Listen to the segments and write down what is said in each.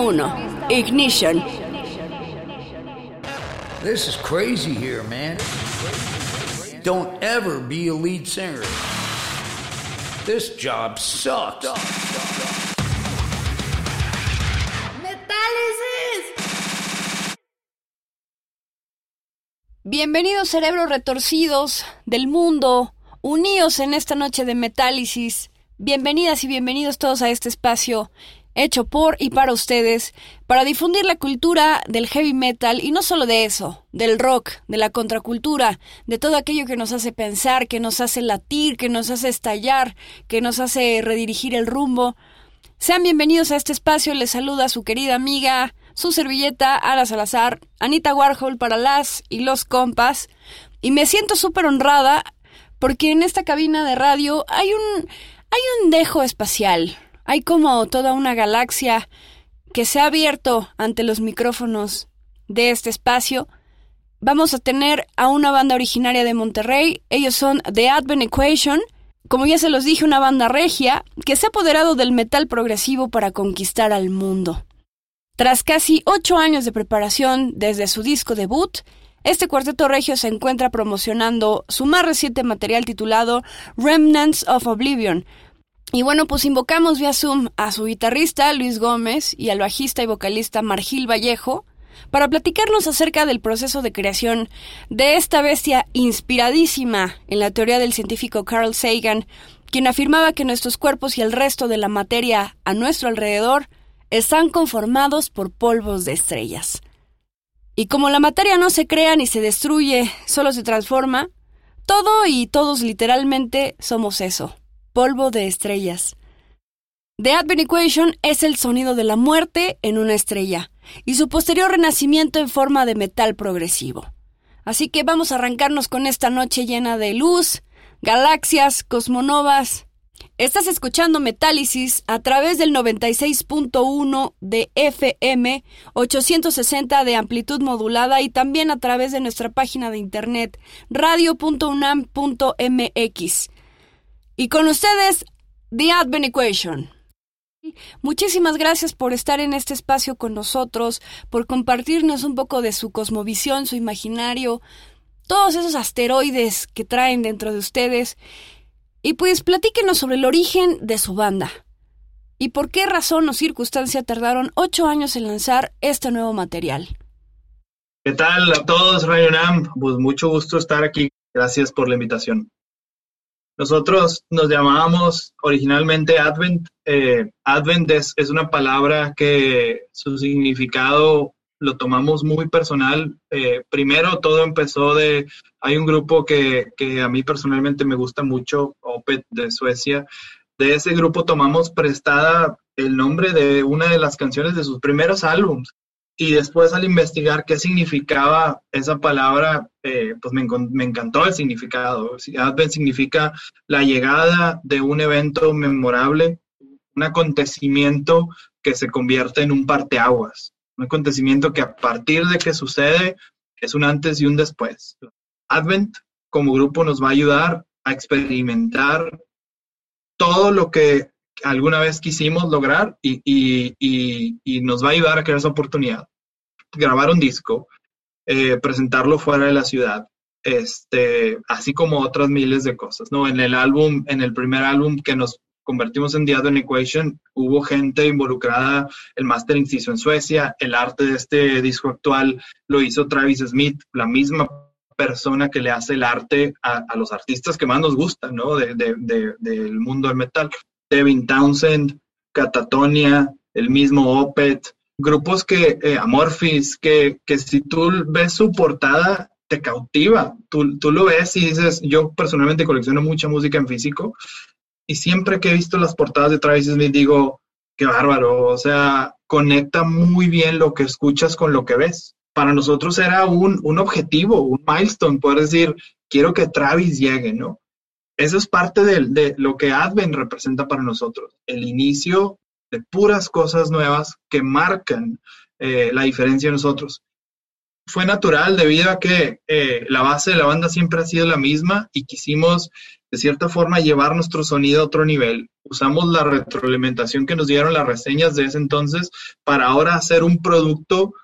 1. Ignition. This is crazy here, man. Don't ever be a lead singer. This job sucks. Bienvenidos cerebros retorcidos del mundo, unidos en esta noche de metálisis. Bienvenidas y bienvenidos todos a este espacio hecho por y para ustedes, para difundir la cultura del heavy metal y no solo de eso, del rock, de la contracultura, de todo aquello que nos hace pensar, que nos hace latir, que nos hace estallar, que nos hace redirigir el rumbo. Sean bienvenidos a este espacio, les saluda su querida amiga, su servilleta, Ara Salazar, Anita Warhol para las y los compas, y me siento súper honrada porque en esta cabina de radio hay un, hay un dejo espacial, hay como toda una galaxia que se ha abierto ante los micrófonos de este espacio. Vamos a tener a una banda originaria de Monterrey. Ellos son The Advent Equation. Como ya se los dije, una banda regia que se ha apoderado del metal progresivo para conquistar al mundo. Tras casi ocho años de preparación desde su disco debut, este cuarteto regio se encuentra promocionando su más reciente material titulado Remnants of Oblivion, y bueno, pues invocamos vía Zoom a su guitarrista Luis Gómez y al bajista y vocalista Margil Vallejo para platicarnos acerca del proceso de creación de esta bestia inspiradísima en la teoría del científico Carl Sagan, quien afirmaba que nuestros cuerpos y el resto de la materia a nuestro alrededor están conformados por polvos de estrellas. Y como la materia no se crea ni se destruye, solo se transforma, todo y todos literalmente somos eso, polvo de estrellas. The Advent Equation es el sonido de la muerte en una estrella y su posterior renacimiento en forma de metal progresivo. Así que vamos a arrancarnos con esta noche llena de luz, galaxias, cosmonovas. Estás escuchando Metálisis a través del 96.1 de FM, 860 de amplitud modulada y también a través de nuestra página de internet radio.unam.mx. Y con ustedes, The Advent Equation. Muchísimas gracias por estar en este espacio con nosotros, por compartirnos un poco de su cosmovisión, su imaginario, todos esos asteroides que traen dentro de ustedes. Y pues platíquenos sobre el origen de su banda. ¿Y por qué razón o circunstancia tardaron ocho años en lanzar este nuevo material? ¿Qué tal a todos, Rayo Nam? Pues mucho gusto estar aquí. Gracias por la invitación. Nosotros nos llamábamos originalmente Advent. Eh, Advent es, una palabra que su significado lo tomamos muy personal. Eh, primero todo empezó de, hay un grupo que, que, a mí personalmente me gusta mucho, Opet de Suecia. De ese grupo tomamos prestada el nombre de una de las canciones de sus primeros álbumes y después al investigar qué significaba esa palabra, eh, pues me, me, encantó el significado. Advent significa la llegada de un evento memorable, un acontecimiento que se convierte en un parteaguas, un acontecimiento que a partir de que sucede es un antes y un después. Advent como grupo nos va a ayudar a experimentar todo lo que alguna vez quisimos lograr y, y, y, nos va a ayudar a crear esa oportunidad. Grabar un disco, eh, presentarlo fuera de la ciudad, este, así como otras miles de cosas, ¿no? En el álbum, en el primer álbum que nos convertimos en The Advent Equation, hubo gente involucrada, el mastering se hizo en Suecia, el arte de este disco actual lo hizo Travis Smith, la misma persona que le hace el arte a, los artistas que más nos gustan, ¿no? De, de, del mundo del metal. Devin Townsend, Catatonia, el mismo Opet, grupos que, eh, Amorphis, que, que si tú ves su portada, te cautiva. Tú, tú lo ves y dices, yo personalmente colecciono mucha música en físico y siempre que he visto las portadas de Travis Smith digo, qué bárbaro, o sea, conecta muy bien lo que escuchas con lo que ves. Para nosotros era un, un objetivo, un milestone, poder decir, quiero que Travis llegue, ¿no? Eso es parte de, lo que Advent representa para nosotros, el inicio de puras cosas nuevas que marcan eh, la diferencia en nosotros. Fue natural debido a que eh, la base de la banda siempre ha sido la misma y quisimos de cierta forma llevar nuestro sonido a otro nivel. Usamos la retroalimentación que nos dieron las reseñas de ese entonces para ahora hacer un producto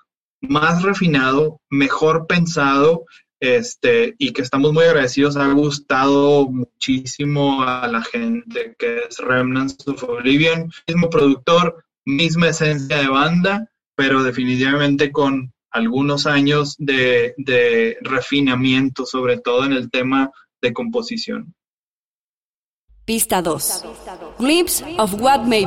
más refinado, mejor pensado este, y que estamos muy agradecidos. Ha gustado muchísimo a la gente que es Remnants of Oblivion, mismo productor, misma esencia de banda, pero definitivamente con algunos años de, de refinamiento, sobre todo en el tema de composición. Pista 2. Glimpse of What May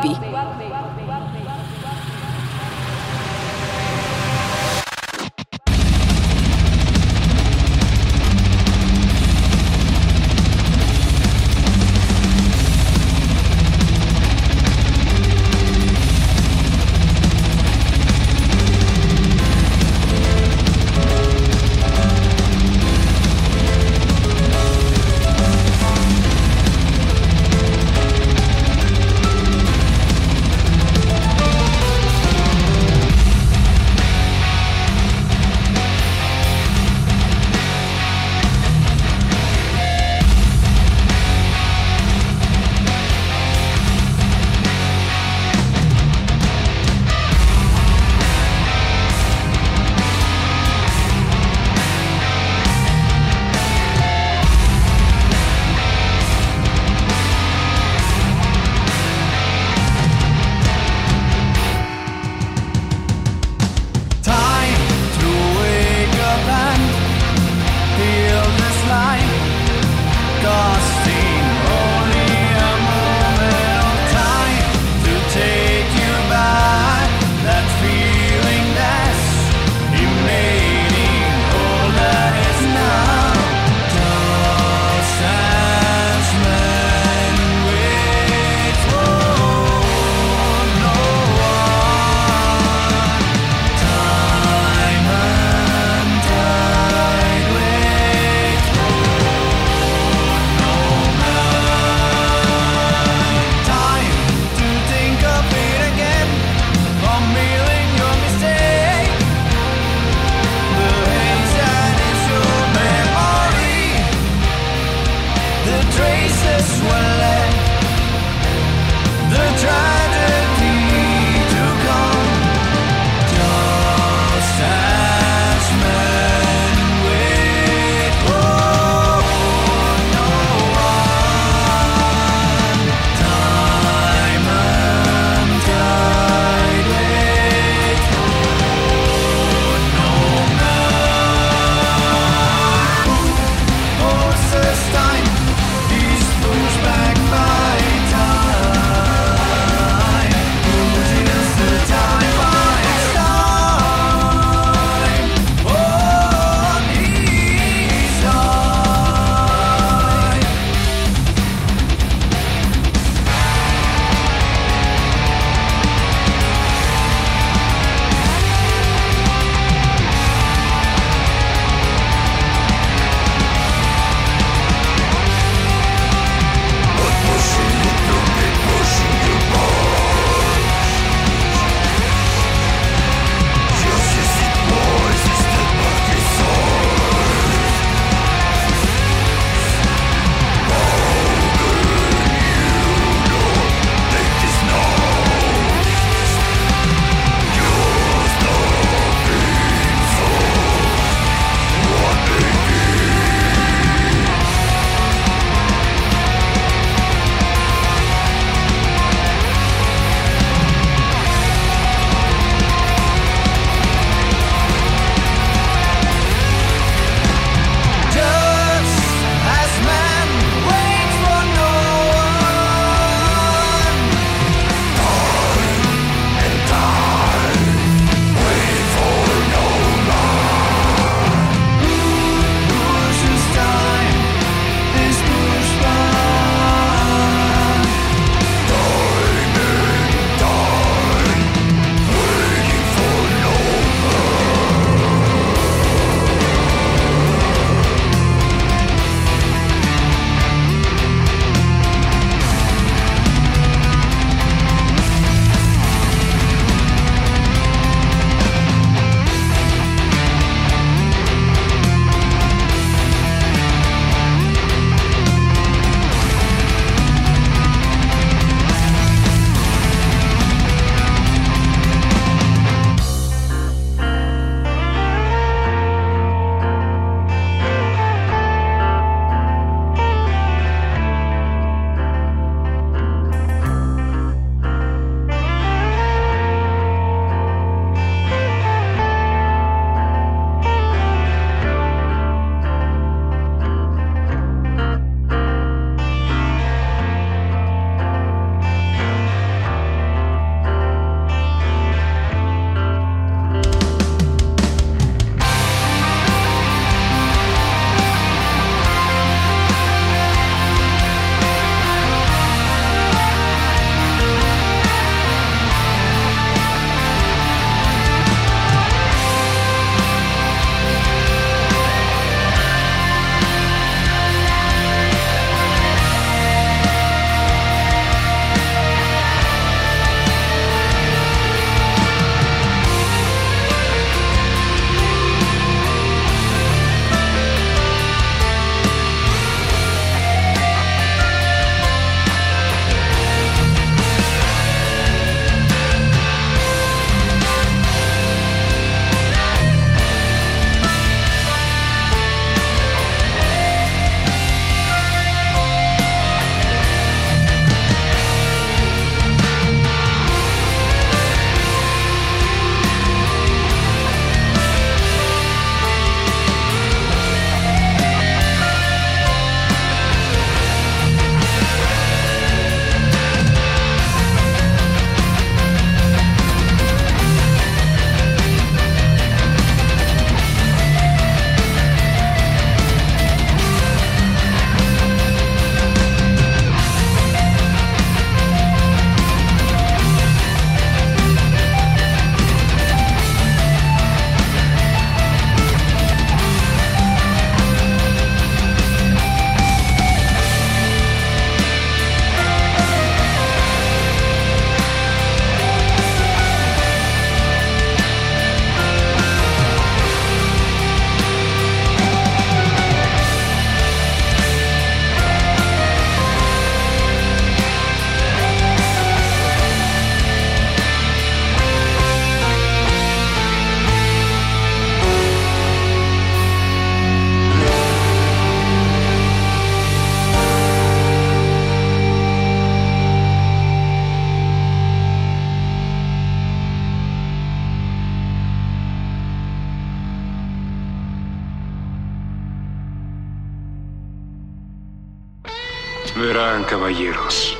Verán, caballeros,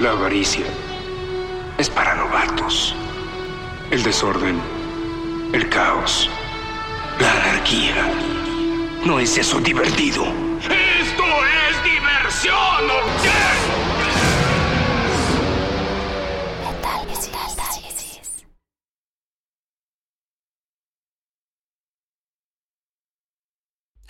la avaricia es para novatos. El desorden, el caos, la anarquía. ¿No es eso divertido? ¡Esto es diversión! ¿o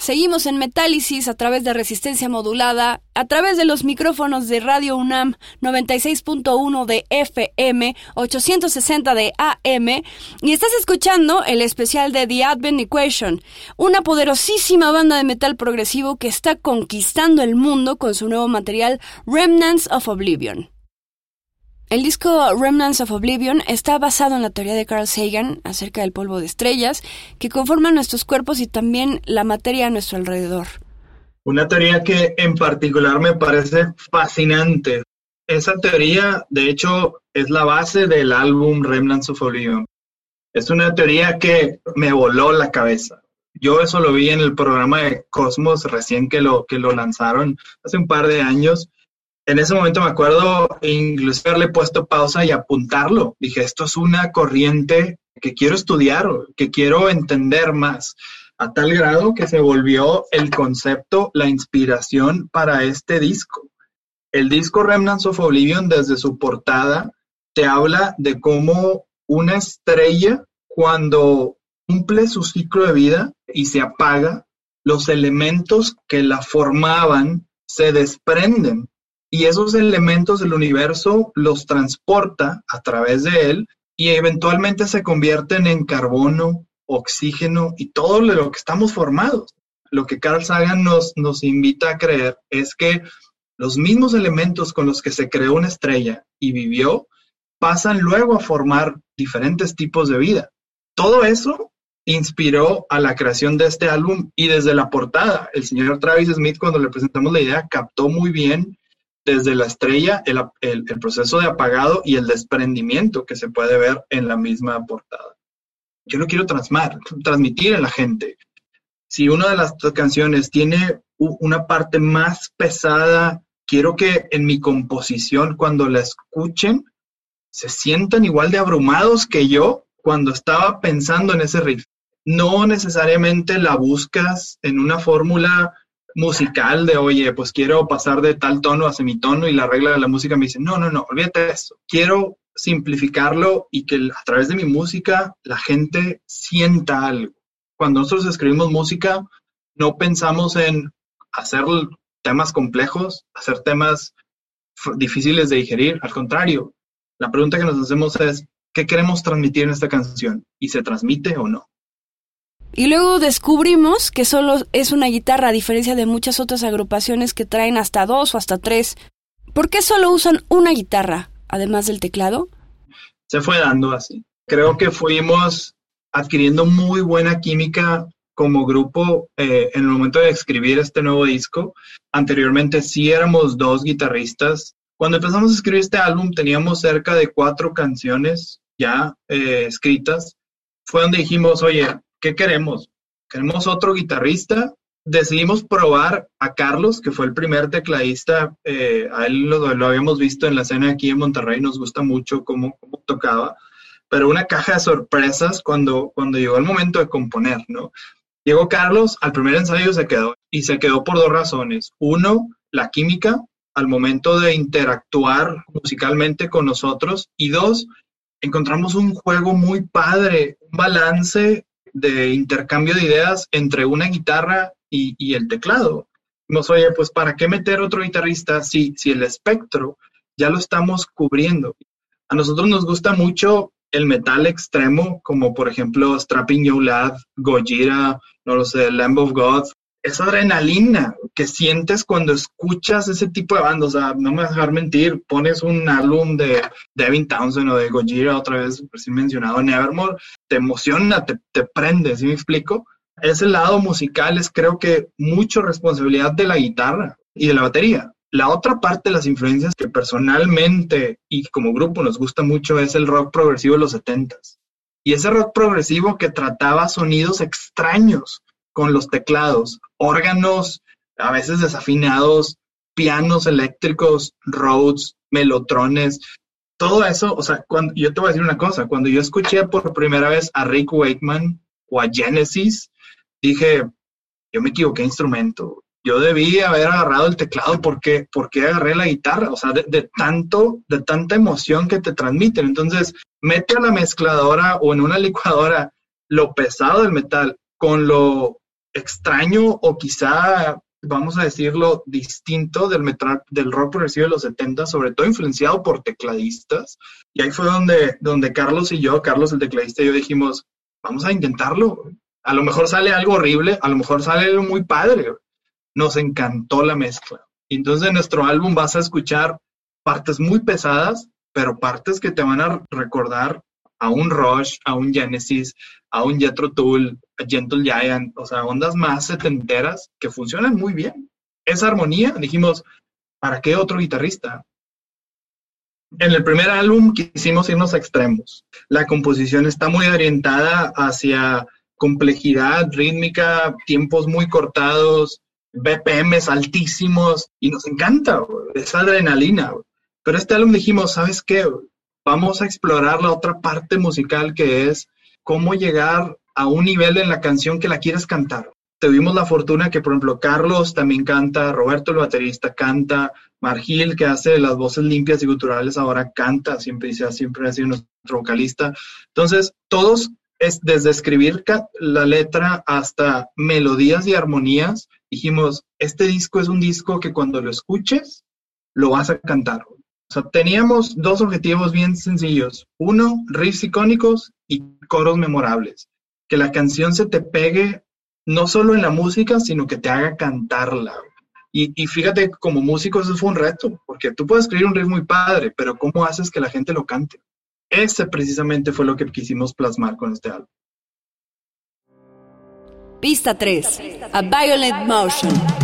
Seguimos en Metálisis a través de resistencia modulada, a través de los micrófonos de Radio UNAM 96.1 de FM, 860 de AM, y estás escuchando el especial de The Advent Equation, una poderosísima banda de metal progresivo que está conquistando el mundo con su nuevo material Remnants of Oblivion. El disco Remnants of Oblivion está basado en la teoría de Carl Sagan acerca del polvo de estrellas que conforman nuestros cuerpos y también la materia a nuestro alrededor. Una teoría que en particular me parece fascinante. Esa teoría, de hecho, es la base del álbum Remnants of Oblivion. Es una teoría que me voló la cabeza. Yo eso lo vi en el programa de Cosmos recién que lo, que lo lanzaron hace un par de años en ese momento me acuerdo incluso haberle puesto pausa y apuntarlo. Dije, esto es una corriente que quiero estudiar, que quiero entender más, a tal grado que se volvió el concepto, la inspiración para este disco. El disco Remnants of Oblivion, desde su portada, te habla de cómo una estrella, cuando cumple su ciclo de vida y se apaga, los elementos que la formaban se desprenden y esos elementos del universo los transporta a través de él y eventualmente se convierten en carbono, oxígeno y todo lo que estamos formados. Lo que Carl Sagan nos, invita a creer es que los mismos elementos con los que se creó una estrella y vivió pasan luego a formar diferentes tipos de vida. Todo eso inspiró a la creación de este álbum y desde la portada, el señor Travis Smith cuando le presentamos la idea captó muy bien desde la estrella, el, proceso de apagado y el desprendimiento que se puede ver en la misma portada. Yo lo quiero transmitir a la gente. Si una de las canciones tiene una parte más pesada, quiero que en mi composición, cuando la escuchen, se sientan igual de abrumados que yo cuando estaba pensando en ese riff. No necesariamente la buscas en una fórmula musical de, oye, pues quiero pasar de tal tono a semitono y la regla de la música me dice, no, no, no, olvídate de eso. Quiero simplificarlo y que a través de mi música la gente sienta algo. Cuando nosotros escribimos música, no pensamos en hacer temas complejos, hacer temas difíciles de digerir. Al contrario, la pregunta que nos hacemos es, ¿qué queremos transmitir en esta canción? ¿Y se transmite o no? Y luego descubrimos que solo es una guitarra, a diferencia de muchas otras agrupaciones que traen hasta dos o hasta tres. ¿Por qué solo usan una guitarra, además del teclado? Se fue dando así. Creo que fuimos adquiriendo muy buena química como grupo eh, en el momento de escribir este nuevo disco. Anteriormente sí éramos dos guitarristas. Cuando empezamos a escribir este álbum teníamos cerca de cuatro canciones ya eh, escritas. Fue donde dijimos, oye, ¿qué queremos? Queremos otro guitarrista. Decidimos probar a Carlos, que fue el primer tecladista. Eh, a él lo, habíamos visto en la escena aquí en Monterrey, nos gusta mucho cómo, tocaba. Pero una caja de sorpresas cuando, cuando llegó el momento de componer, ¿no? Llegó Carlos, al primer ensayo se quedó, y se quedó por dos razones. Uno, la química al momento de interactuar musicalmente con nosotros. Y dos, encontramos un juego muy padre, un balance de intercambio de ideas entre una guitarra y, el teclado. Nos oye, pues ¿para qué meter otro guitarrista si, si el espectro ya lo estamos cubriendo? A nosotros nos gusta mucho el metal extremo, como por ejemplo Strapping Young Lad, Gojira, no lo sé, Lamb of God, esa adrenalina que sientes cuando escuchas ese tipo de bandas. O sea, no me vas a dejar mentir, pones un álbum de Devin Townsend o de Gojira, otra vez recién mencionado, Nevermore, te emociona, te, te prende, ¿sí me explico? Ese lado musical es creo que mucho responsabilidad de la guitarra y de la batería. La otra parte de las influencias que personalmente y como grupo nos gusta mucho es el rock progresivo de los 70s. Y ese rock progresivo que trataba sonidos extraños, con los teclados, órganos a veces desafinados, pianos eléctricos, Rhodes, melotrones, todo eso, o sea, cuando, yo te voy a decir una cosa, cuando yo escuché por primera vez a Rick Wakeman o a Genesis, dije, yo me equivoqué instrumento, yo debí haber agarrado el teclado porque, porque agarré la guitarra, o sea, de, tanto, de tanta emoción que te transmiten. Entonces, mete a la mezcladora o en una licuadora lo pesado del metal con lo extraño o quizá, vamos a decirlo, distinto del metal, del rock progresivo de los 70, sobre todo influenciado por tecladistas. Y ahí fue donde, donde Carlos y yo, Carlos el tecladista y yo dijimos, vamos a intentarlo. A lo mejor sale algo horrible, a lo mejor sale algo muy padre nos encantó la mezcla. Entonces en nuestro álbum vas a escuchar partes muy pesadas, pero partes que te van a recordar a un Rush, a un Genesis, a un Jethro Tull, a Gentle Giant, o sea, ondas más setenteras que funcionan muy bien. Esa armonía, dijimos, ¿para qué otro guitarrista? En el primer álbum quisimos irnos a extremos. La composición está muy orientada hacia complejidad rítmica, tiempos muy cortados, BPMs altísimos y nos encanta esa adrenalina. Pero este álbum dijimos, ¿sabes qué? Vamos a explorar la otra parte musical que es cómo llegar a un nivel en la canción que la quieres cantar. Tuvimos la fortuna que, por ejemplo, Carlos también canta, Roberto el baterista canta, Margil, que hace las voces limpias y culturales, ahora canta, siempre dice, siempre ha sido nuestro vocalista. Entonces, todos es desde escribir la letra hasta melodías y armonías, dijimos, este disco es un disco que cuando lo escuches, lo vas a cantar. Teníamos dos objetivos bien sencillos. Uno, riffs icónicos y coros memorables. Que la canción se te pegue no solo en la música, sino que te haga cantarla. Y, y fíjate, como músico eso fue un reto, porque tú puedes escribir un riff muy padre, pero ¿cómo haces que la gente lo cante? Ese precisamente fue lo que quisimos plasmar con este álbum. Pista 3. A Violent Motion.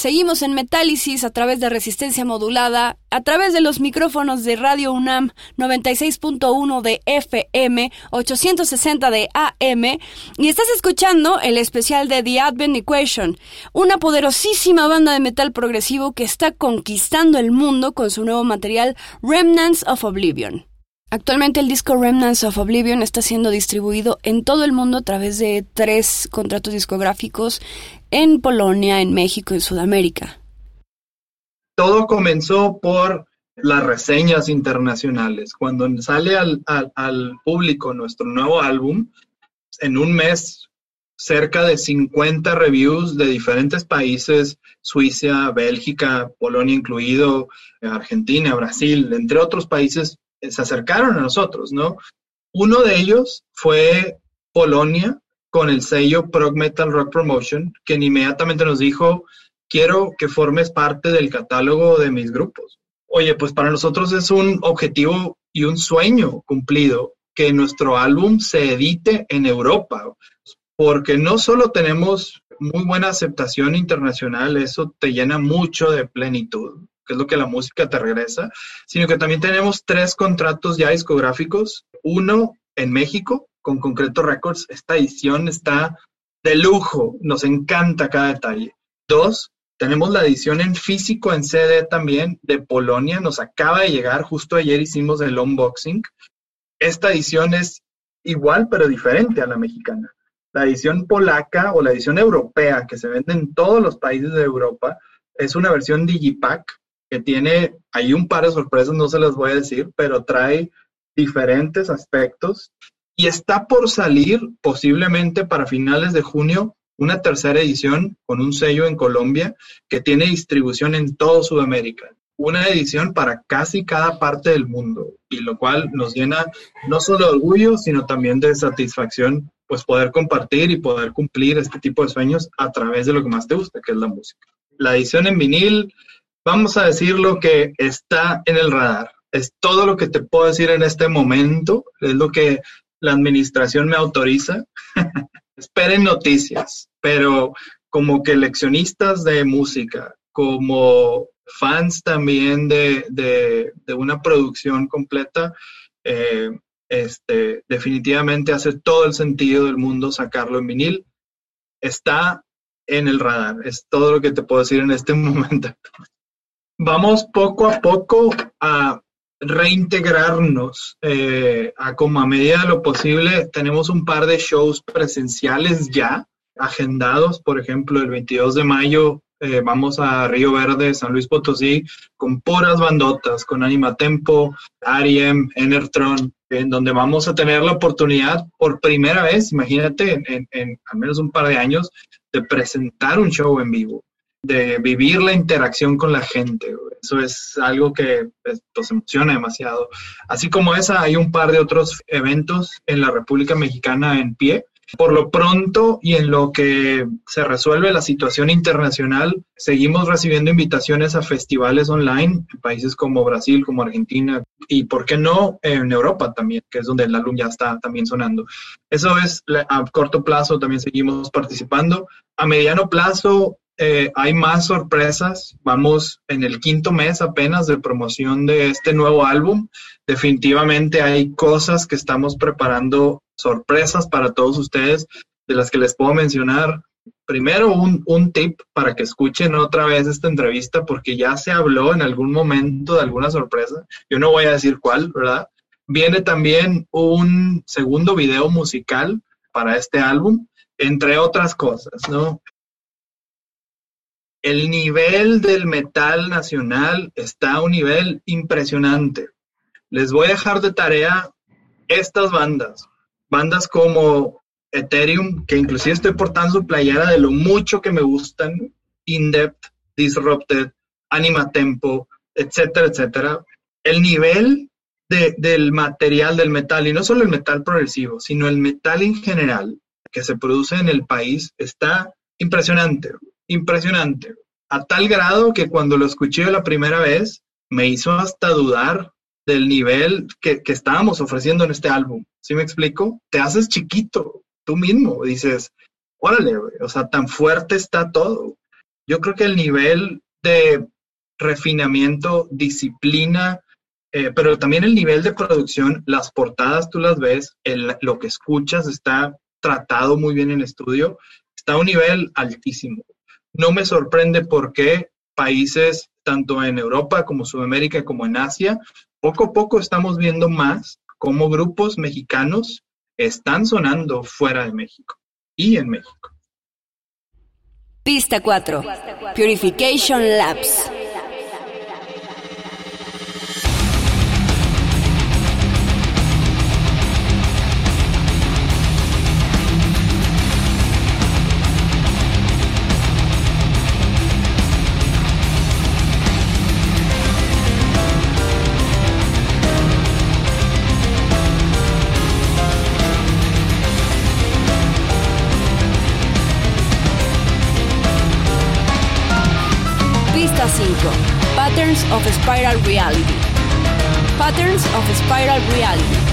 Seguimos en Metálisis a través de resistencia modulada, a través de los micrófonos de Radio UNAM 96.1 de FM, 860 de AM, y estás escuchando el especial de The Advent Equation, una poderosísima banda de metal progresivo que está conquistando el mundo con su nuevo material Remnants of Oblivion. Actualmente el disco Remnants of Oblivion está siendo distribuido en todo el mundo a través de tres contratos discográficos en Polonia, en México y Sudamérica. Todo comenzó por las reseñas internacionales. Cuando sale al, público nuestro nuevo álbum, en un mes cerca de 50 reviews de diferentes países, Suiza, Bélgica, Polonia incluido, Argentina, Brasil, entre otros países, se acercaron a nosotros, ¿no? Uno de ellos fue Polonia, con el sello Prog Metal Rock Promotion, que inmediatamente nos dijo, quiero que formes parte del catálogo de mis grupos. Oye, pues para nosotros es un objetivo y un sueño cumplido que nuestro álbum se edite en Europa, porque no solo tenemos muy buena aceptación internacional, eso te llena mucho de plenitud, que es lo que la música te regresa, sino que también tenemos tres contratos ya discográficos, uno en México, con Concreto Records. Esta edición está de lujo, nos encanta cada detalle. Dos, tenemos la edición en físico, en CD también, de Polonia, nos acaba de llegar, justo ayer hicimos el unboxing. Esta edición es igual pero diferente a la mexicana. La edición polaca o la edición europea que se vende en todos los países de Europa es una versión Digipack que tiene, hay un par de sorpresas, no se las voy a decir, pero trae diferentes aspectos y está por salir posiblemente para finales de junio una tercera edición con un sello en Colombia que tiene distribución en todo Sudamérica. Una edición para casi cada parte del mundo y lo cual nos llena no solo de orgullo, sino también de satisfacción, pues poder compartir y poder cumplir este tipo de sueños a través de lo que más te gusta, que es la música. La edición en vinil, vamos a decir lo que está en el radar es todo lo que te puedo decir en este momento, es lo que la administración me autoriza. Esperen noticias, pero como que leccionistas de música, como fans también de, una producción completa, eh, este, definitivamente hace todo el sentido del mundo sacarlo en vinil. Está en el radar, es todo lo que te puedo decir en este momento. Vamos poco a poco a reintegrarnos eh, a como a medida de lo posible. Tenemos un par de shows presenciales ya agendados, por ejemplo, el 22 de mayo eh, vamos a Río Verde, San Luis Potosí, con puras bandotas, con Anima Tempo, Ariem, Enertron, en donde vamos a tener la oportunidad por primera vez, imagínate, en, en al menos un par de años, de presentar un show en vivo de vivir la interacción con la gente. Eso es algo que pues, nos emociona demasiado. Así como esa, hay un par de otros eventos en la República Mexicana en pie. Por lo pronto y en lo que se resuelve la situación internacional, seguimos recibiendo invitaciones a festivales online en países como Brasil, como Argentina y, ¿por qué no, en Europa también, que es donde el álbum ya está también sonando. Eso es a corto plazo, también seguimos participando. A mediano plazo, eh, hay más sorpresas. Vamos en el quinto mes apenas de promoción de este nuevo álbum. Definitivamente hay cosas que estamos preparando, sorpresas para todos ustedes, de las que les puedo mencionar. Primero, un, un tip para que escuchen otra vez esta entrevista, porque ya se habló en algún momento de alguna sorpresa. Yo no voy a decir cuál, ¿verdad? Viene también un segundo video musical para este álbum, entre otras cosas, ¿no? El nivel del metal nacional está a un nivel impresionante. Les voy a dejar de tarea estas bandas, bandas como Ethereum, que inclusive estoy portando su playera de lo mucho que me gustan, In Depth, Disrupted, Anima Tempo, etcétera, etcétera. el nivel de- del material, del metal, y no solo el metal progresivo, sino el metal en general que se produce en el país está impresionante, impresionante, a tal grado que cuando lo escuché la primera vez me hizo hasta dudar del nivel que, que estábamos ofreciendo en este álbum. ¿Sí me explico? Te haces chiquito tú mismo, dices, órale, güey, o sea, tan fuerte está todo. Yo creo que el nivel de refinamiento, disciplina, eh, pero también el nivel de producción, las portadas tú las ves, lo que escuchas está tratado muy bien en estudio, está a un nivel altísimo. No me sorprende por qué países, tanto en Europa como Sudamérica como en Asia, poco a poco estamos viendo más cómo grupos mexicanos están sonando fuera de México y en México. Pista 4. Purification Labs. Of Spiral Reality. Patterns of Spiral Reality.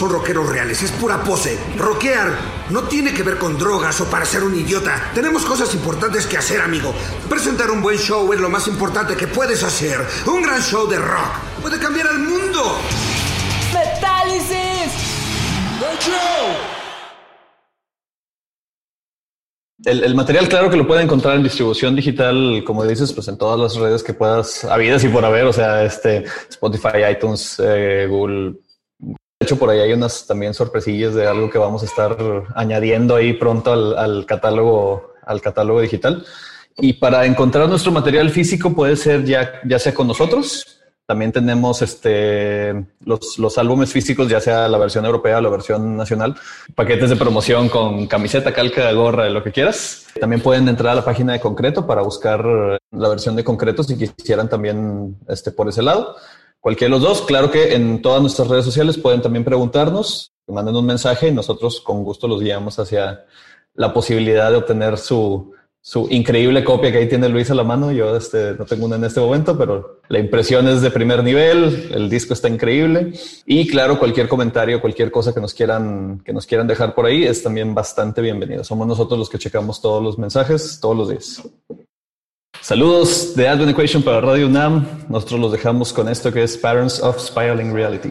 Son rockeros reales, es pura pose. Rockear no tiene que ver con drogas o para ser un idiota. Tenemos cosas importantes que hacer, amigo. Presentar un buen show es lo más importante que puedes hacer. Un gran show de rock puede cambiar al mundo. ¡Metálisis! El, el, material, claro que lo pueden encontrar en distribución digital, como dices, pues en todas las redes que puedas, habidas y por haber, o sea, este Spotify, iTunes, eh, Google. De hecho, por ahí hay unas también sorpresillas de algo que vamos a estar añadiendo ahí pronto al, al catálogo, al catálogo digital. Y para encontrar nuestro material físico puede ser ya, ya sea con nosotros, también tenemos este, los, los, álbumes físicos, ya sea la versión europea o la versión nacional, paquetes de promoción con camiseta, calca, gorra, lo que quieras. También pueden entrar a la página de Concreto para buscar la versión de Concreto si quisieran también este, por ese lado. Cualquiera de los dos. Claro que en todas nuestras redes sociales pueden también preguntarnos, manden un mensaje y nosotros con gusto los guiamos hacia la posibilidad de obtener su, su increíble copia que ahí tiene Luis a la mano. Yo este, no tengo una en este momento, pero la impresión es de primer nivel, el disco está increíble y claro, cualquier comentario, cualquier cosa que nos quieran, que nos quieran dejar por ahí es también bastante bienvenido. Somos nosotros los que checamos todos los mensajes todos los días. Saludos de Advent Equation para Radio UNAM. Nosotros los dejamos con esto que es Patterns of Spiraling Reality.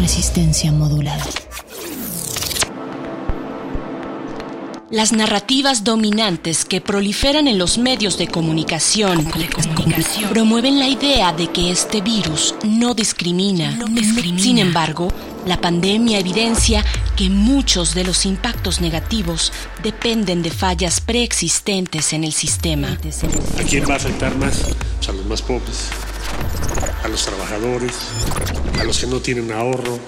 Resistencia modulada. Las narrativas dominantes que proliferan en los medios de comunicación, promueven la idea de que este virus no discrimina. Sin embargo, la pandemia evidencia que muchos de los impactos negativos dependen de fallas preexistentes en el sistema. ¿A quién va a afectar más? A los más pobres, los trabajadores, a los que no tienen ahorro.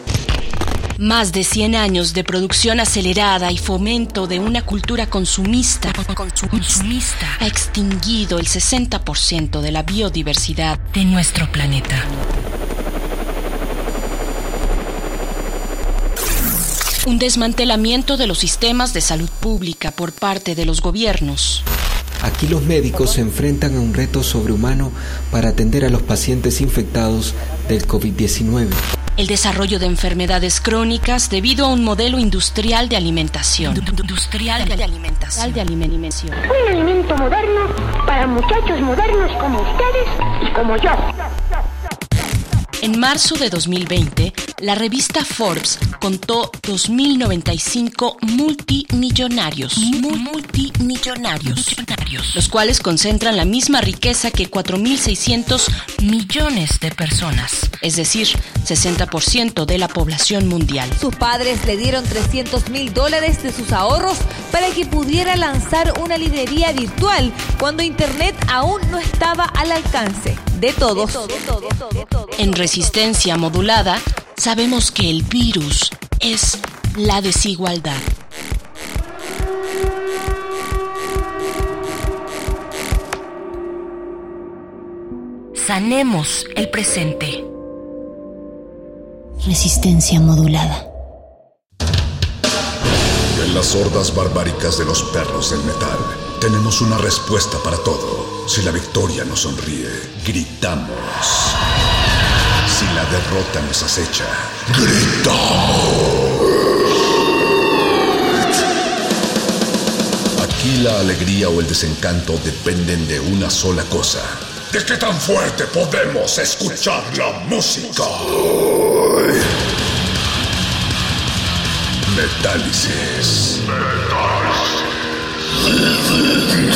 Más de 100 años de producción acelerada y fomento de una cultura consumista, consumista ha extinguido el 60% de la biodiversidad de nuestro planeta. Un desmantelamiento de los sistemas de salud pública por parte de los gobiernos. Aquí los médicos se enfrentan a un reto sobrehumano para atender a los pacientes infectados del COVID-19. El desarrollo de enfermedades crónicas debido a un modelo industrial de alimentación. Industrial de alimentación. De alimentación. Un alimento moderno para muchachos modernos como ustedes y como yo. En marzo de 2020, la revista Forbes contó 2.095 multimillonarios. Multimillonarios. Los cuales concentran la misma riqueza que 4.600 millones de personas. Es decir, 60% de la población mundial. Sus padres le dieron 300 mil dólares de sus ahorros para que pudiera lanzar una librería virtual cuando Internet aún no estaba al alcance de todos. En resistencia modulada, sabemos que el virus es la desigualdad. Sanemos el presente. Resistencia modulada. En las hordas barbáricas de los perros del metal, tenemos una respuesta para todo. Si la victoria nos sonríe, gritamos. Derrota nos acecha, gritamos. Aquí la alegría o el desencanto dependen de una sola cosa. ¿De qué tan fuerte podemos escuchar la música? Metálisis. Do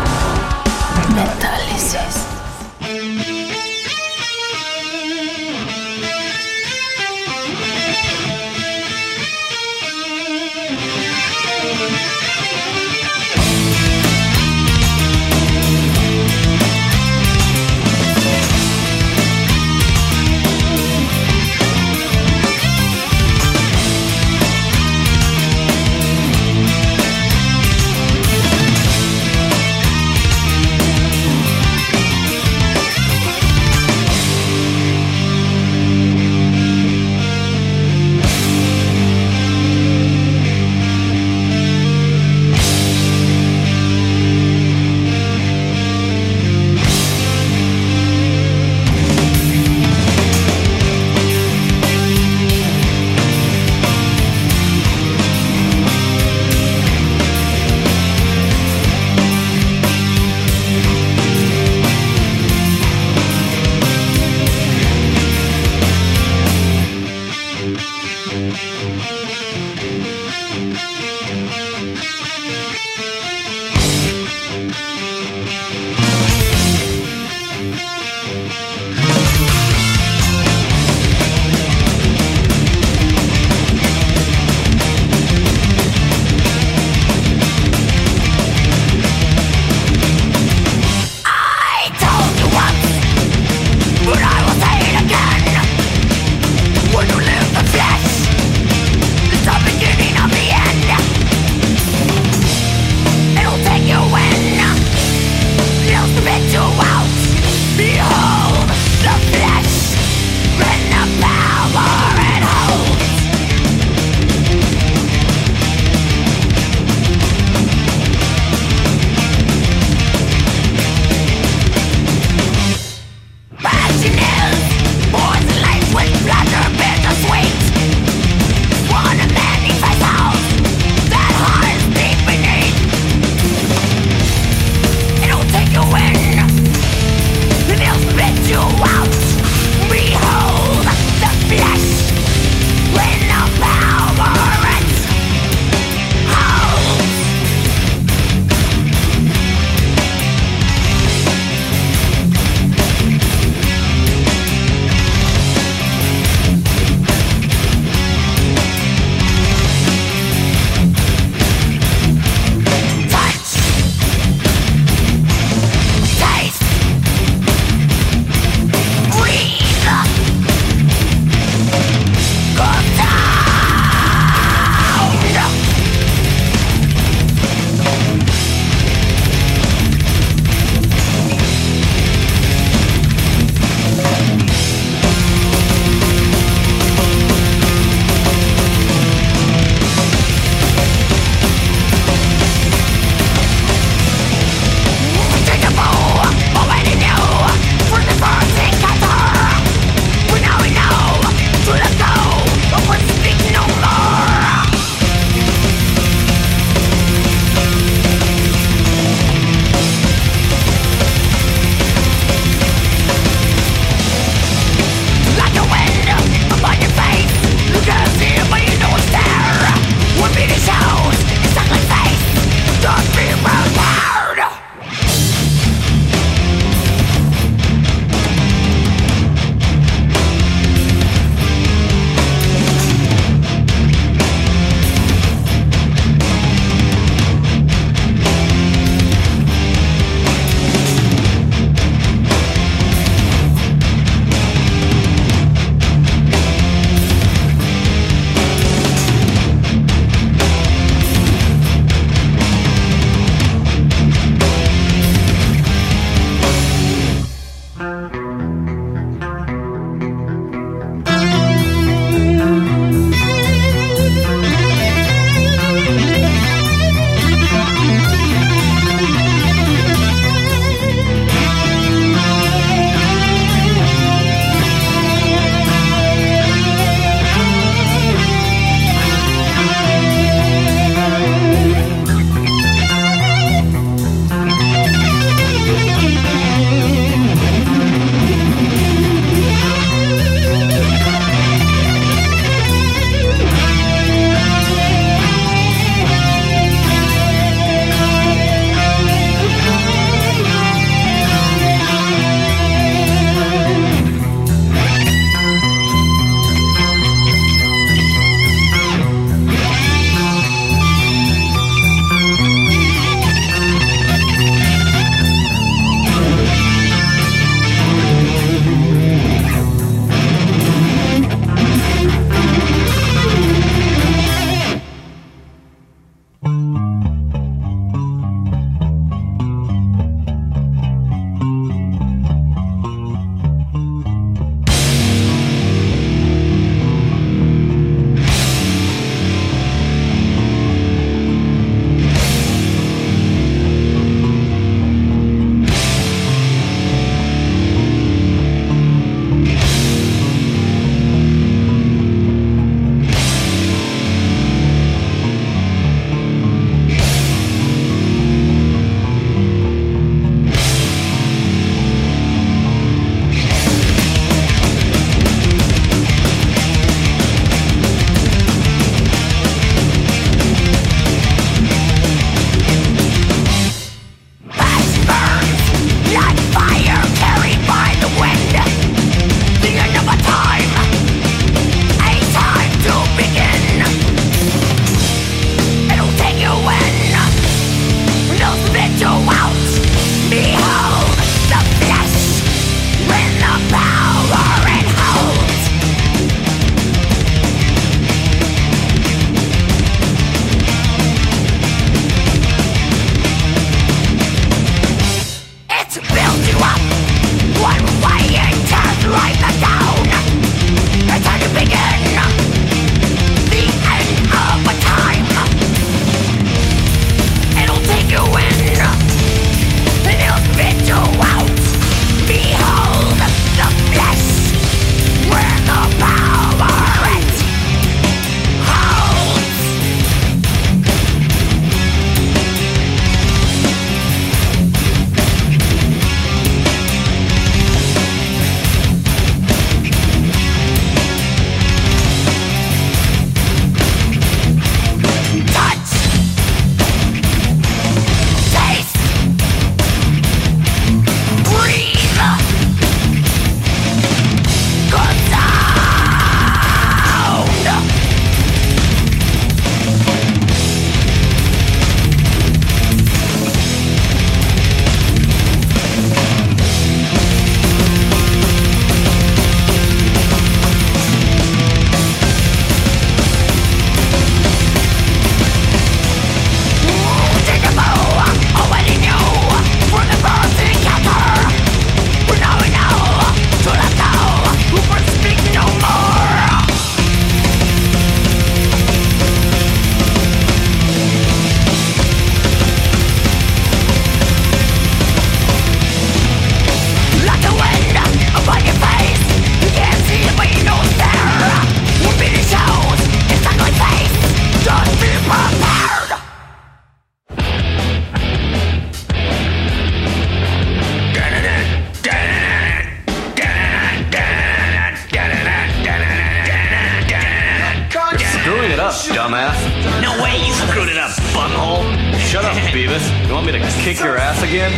up, dumbass. No way you screwed it up, bunghole. Shut up, Beavis. You want me to kick your ass again?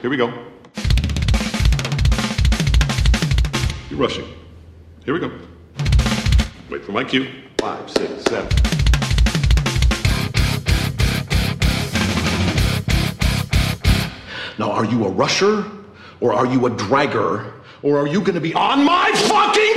Here we go. You're rushing. Here we go. Wait for my cue. Five, six, seven. Now, are you a rusher? Or are you a dragger? Or are you gonna be on my fucking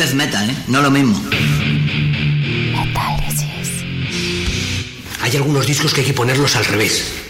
Es death metal, ¿eh? No lo mismo. Hay algunos discos que hay que ponerlos al revés.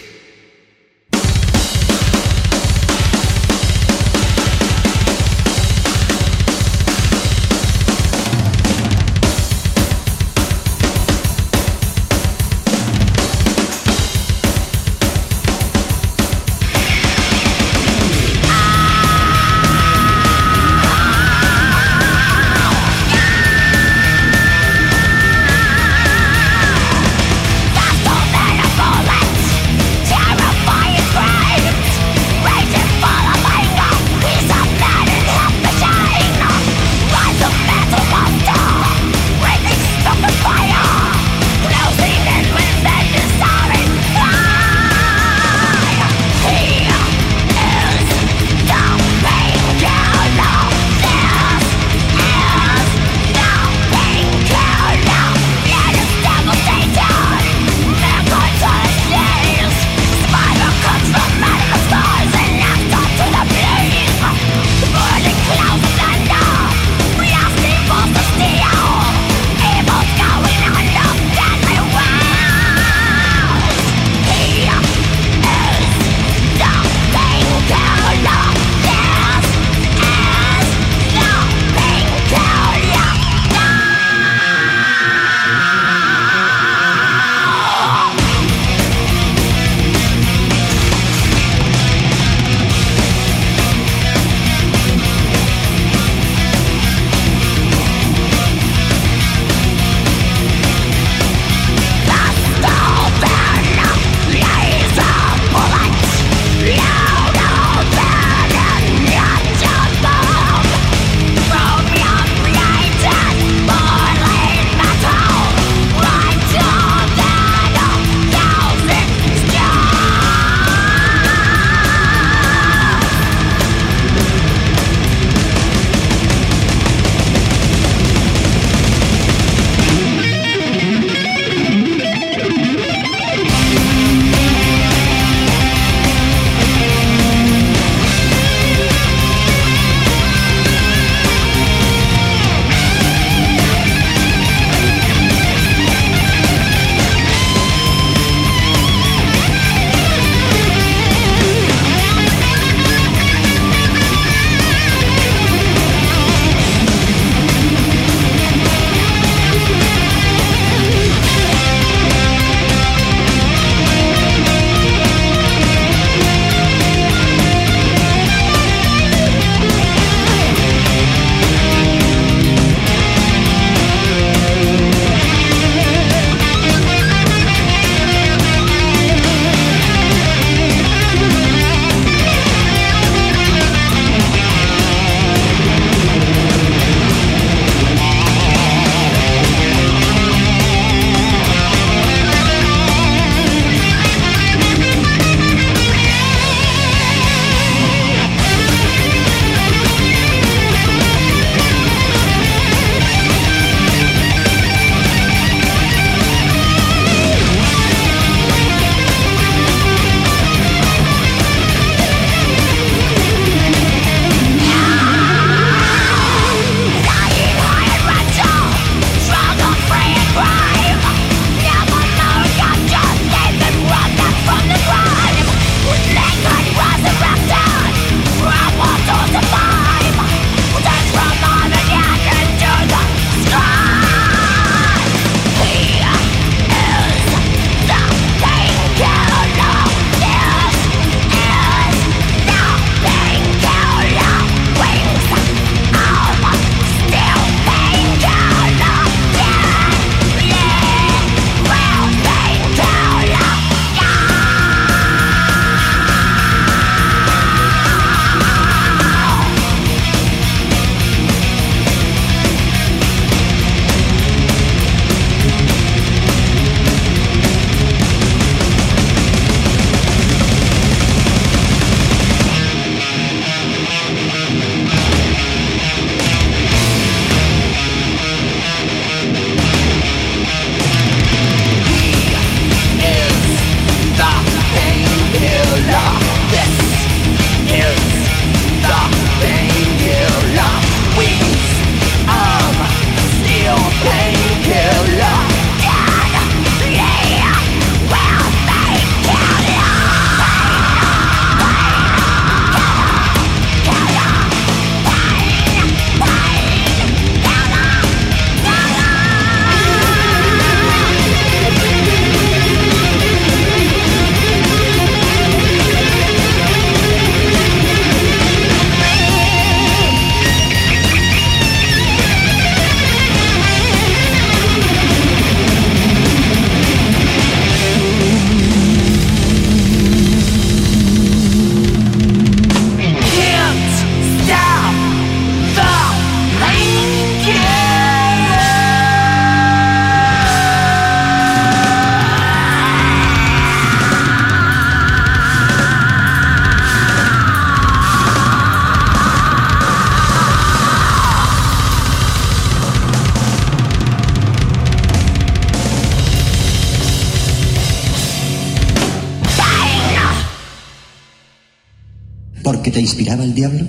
Te inspiraba el diablo?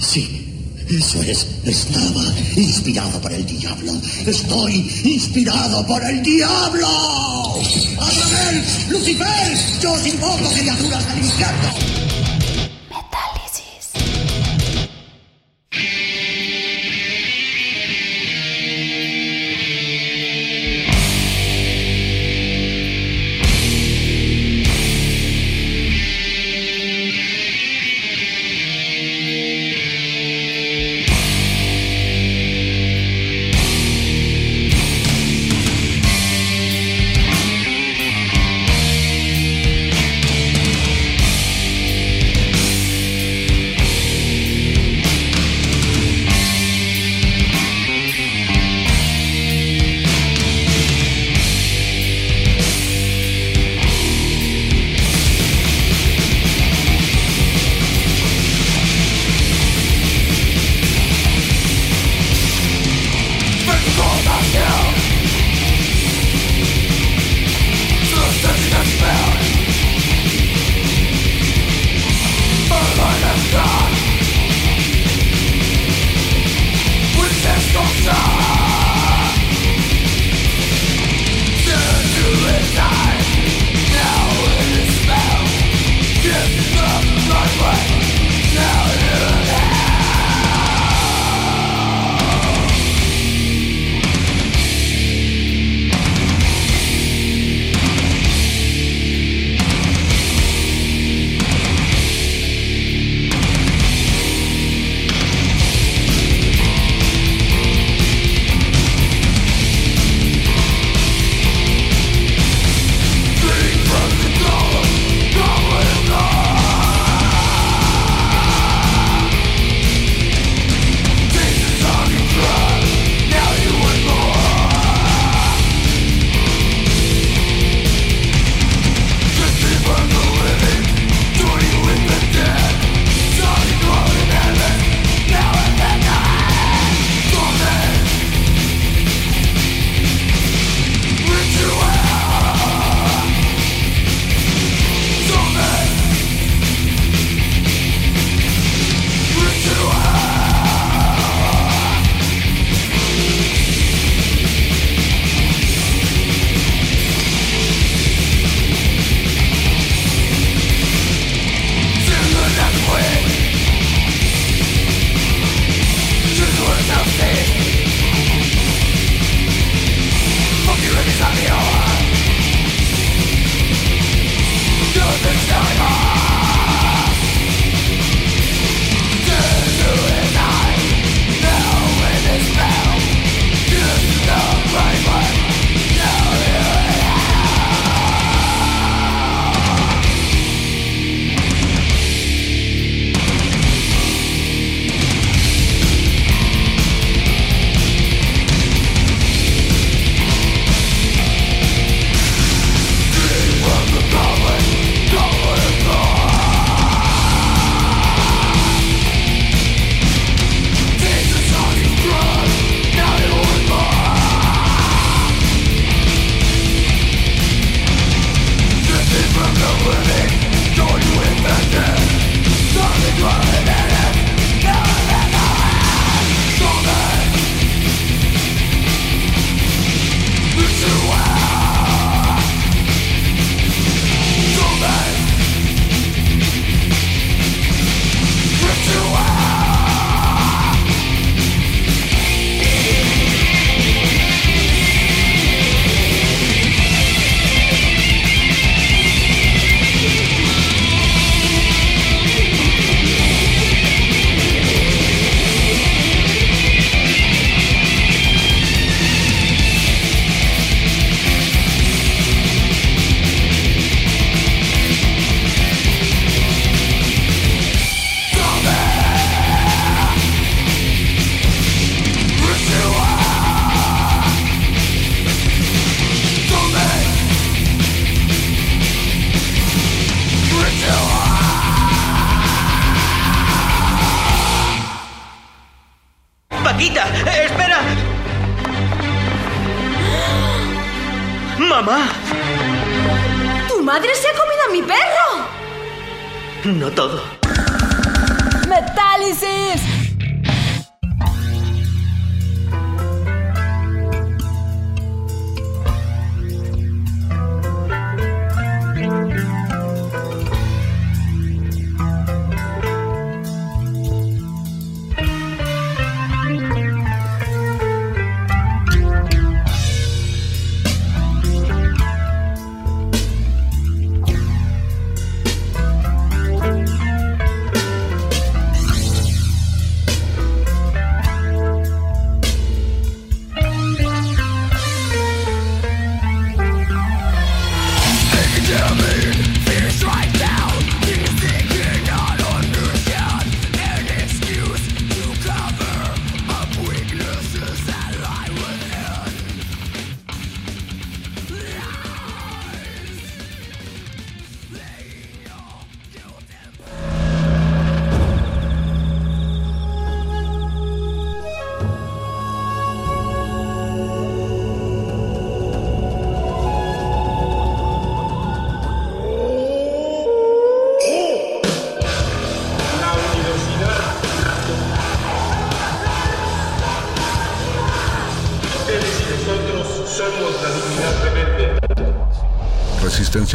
Sí, eso es. Estaba inspirado por el diablo. Estoy inspirado por el diablo. ¡Abraham! ¡Lucifer! ¡Yo os invoco criaturas del infierno!